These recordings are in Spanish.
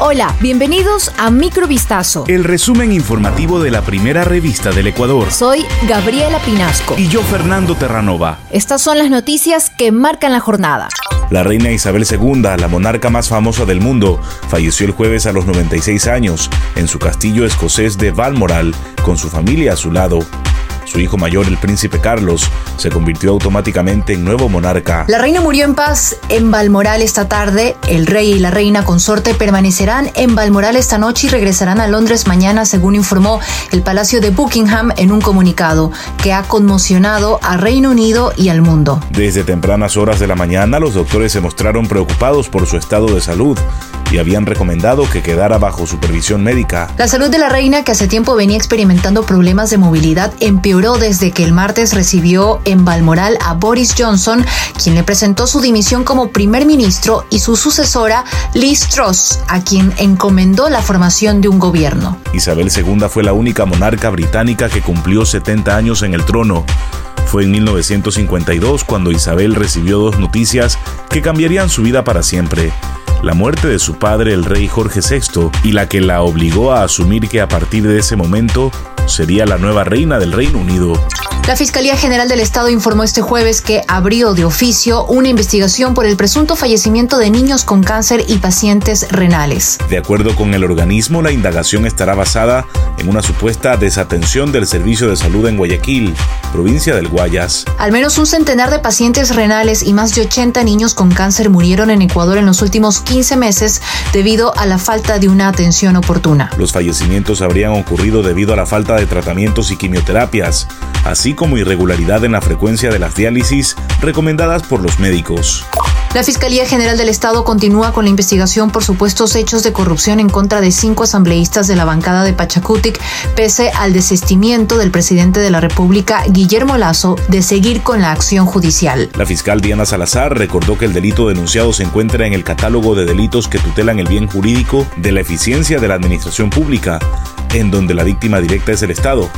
Hola, bienvenidos a Microvistazo. El resumen informativo de la primera revista del Ecuador. Soy Gabriela Pinasco. Y yo, Fernando Terranova. Estas son las noticias que marcan la jornada. La reina Isabel II, la monarca más famosa del mundo, falleció el jueves a los 96 años en su castillo escocés de Balmoral, con su familia a su lado. Su hijo mayor, el príncipe Carlos, se convirtió automáticamente en nuevo monarca. La reina murió en paz en Balmoral esta tarde. El rey y la reina consorte permanecerán en Balmoral esta noche y regresarán a Londres mañana, según informó el Palacio de Buckingham en un comunicado que ha conmocionado a Reino Unido y al mundo. Desde tempranas horas de la mañana, los doctores se mostraron preocupados por su estado de salud y habían recomendado que quedara bajo supervisión médica. La salud de la reina, que hace tiempo venía experimentando problemas de movilidad, empeoró desde que el martes recibió en Balmoral a Boris Johnson, quien le presentó su dimisión como primer ministro, y su sucesora, Liz Truss, a quien encomendó la formación de un gobierno. Isabel II fue la única monarca británica que cumplió 70 años en el trono. Fue en 1952 cuando Isabel recibió dos noticias que cambiarían su vida para siempre la muerte de su padre el rey Jorge VI y la que la obligó a asumir que a partir de ese momento sería la nueva reina del Reino Unido. La Fiscalía General del Estado informó este jueves que abrió de oficio una investigación por el presunto fallecimiento de niños con cáncer y pacientes renales. De acuerdo con el organismo, la indagación estará basada en una supuesta desatención del servicio de salud en Guayaquil, provincia del Guayas. Al menos un centenar de pacientes renales y más de 80 niños con cáncer murieron en Ecuador en los últimos 15 meses debido a la falta de una atención oportuna. Los fallecimientos habrían ocurrido debido a la falta de tratamientos y quimioterapias, así como irregularidad en la frecuencia de las diálisis recomendadas por los médicos. La Fiscalía General del Estado continúa con la investigación por supuestos hechos de corrupción en contra de cinco asambleístas de la bancada de Pachacutic, pese al desistimiento del presidente de la República, Guillermo Lazo, de seguir con la acción judicial. La fiscal Diana Salazar recordó que el delito denunciado se encuentra en el catálogo de delitos que tutelan el bien jurídico de la eficiencia de la administración pública, en donde la víctima directa es el Estado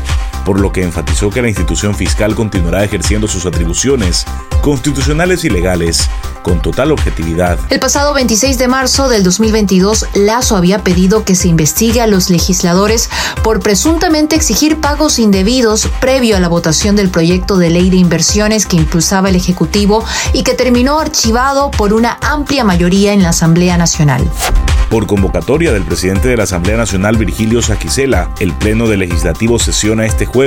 por lo que enfatizó que la institución fiscal continuará ejerciendo sus atribuciones constitucionales y legales con total objetividad. El pasado 26 de marzo del 2022, Lazo había pedido que se investigue a los legisladores por presuntamente exigir pagos indebidos previo a la votación del proyecto de ley de inversiones que impulsaba el Ejecutivo y que terminó archivado por una amplia mayoría en la Asamblea Nacional. Por convocatoria del presidente de la Asamblea Nacional, Virgilio Saquicela, el Pleno del Legislativo sesiona este jueves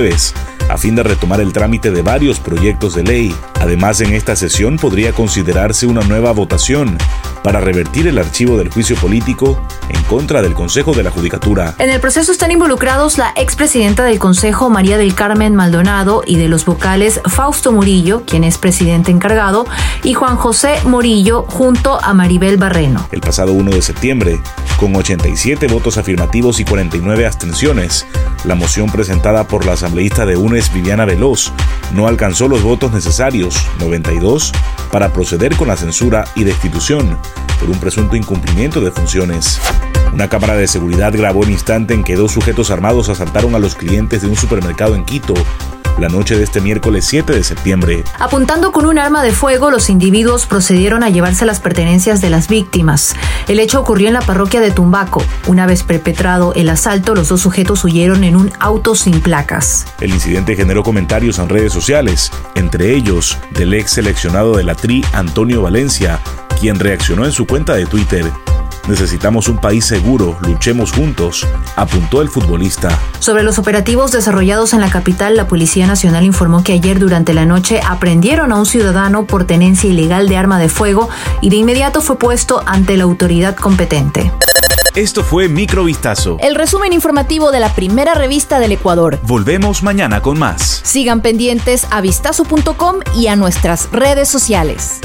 a fin de retomar el trámite de varios proyectos de ley. Además, en esta sesión podría considerarse una nueva votación para revertir el archivo del juicio político en contra del Consejo de la Judicatura. En el proceso están involucrados la expresidenta del Consejo, María del Carmen Maldonado, y de los vocales Fausto Murillo, quien es presidente encargado, y Juan José Morillo, junto a Maribel Barreno. El pasado 1 de septiembre, con 87 votos afirmativos y 49 abstenciones, la moción presentada por la asambleísta de UNES Viviana Veloz no alcanzó los votos necesarios, 92, para proceder con la censura y destitución por un presunto incumplimiento de funciones. Una cámara de seguridad grabó el instante en que dos sujetos armados asaltaron a los clientes de un supermercado en Quito, la noche de este miércoles 7 de septiembre. Apuntando con un arma de fuego, los individuos procedieron a llevarse las pertenencias de las víctimas. El hecho ocurrió en la parroquia de Tumbaco. Una vez perpetrado el asalto, los dos sujetos huyeron en un auto sin placas. El incidente generó comentarios en redes sociales, entre ellos del ex seleccionado de la TRI, Antonio Valencia, quien reaccionó en su cuenta de Twitter Necesitamos un país seguro, luchemos juntos, apuntó el futbolista. Sobre los operativos desarrollados en la capital, la Policía Nacional informó que ayer durante la noche aprendieron a un ciudadano por tenencia ilegal de arma de fuego y de inmediato fue puesto ante la autoridad competente. Esto fue Microvistazo. El resumen informativo de la primera revista del Ecuador. Volvemos mañana con más. Sigan pendientes a vistazo.com y a nuestras redes sociales.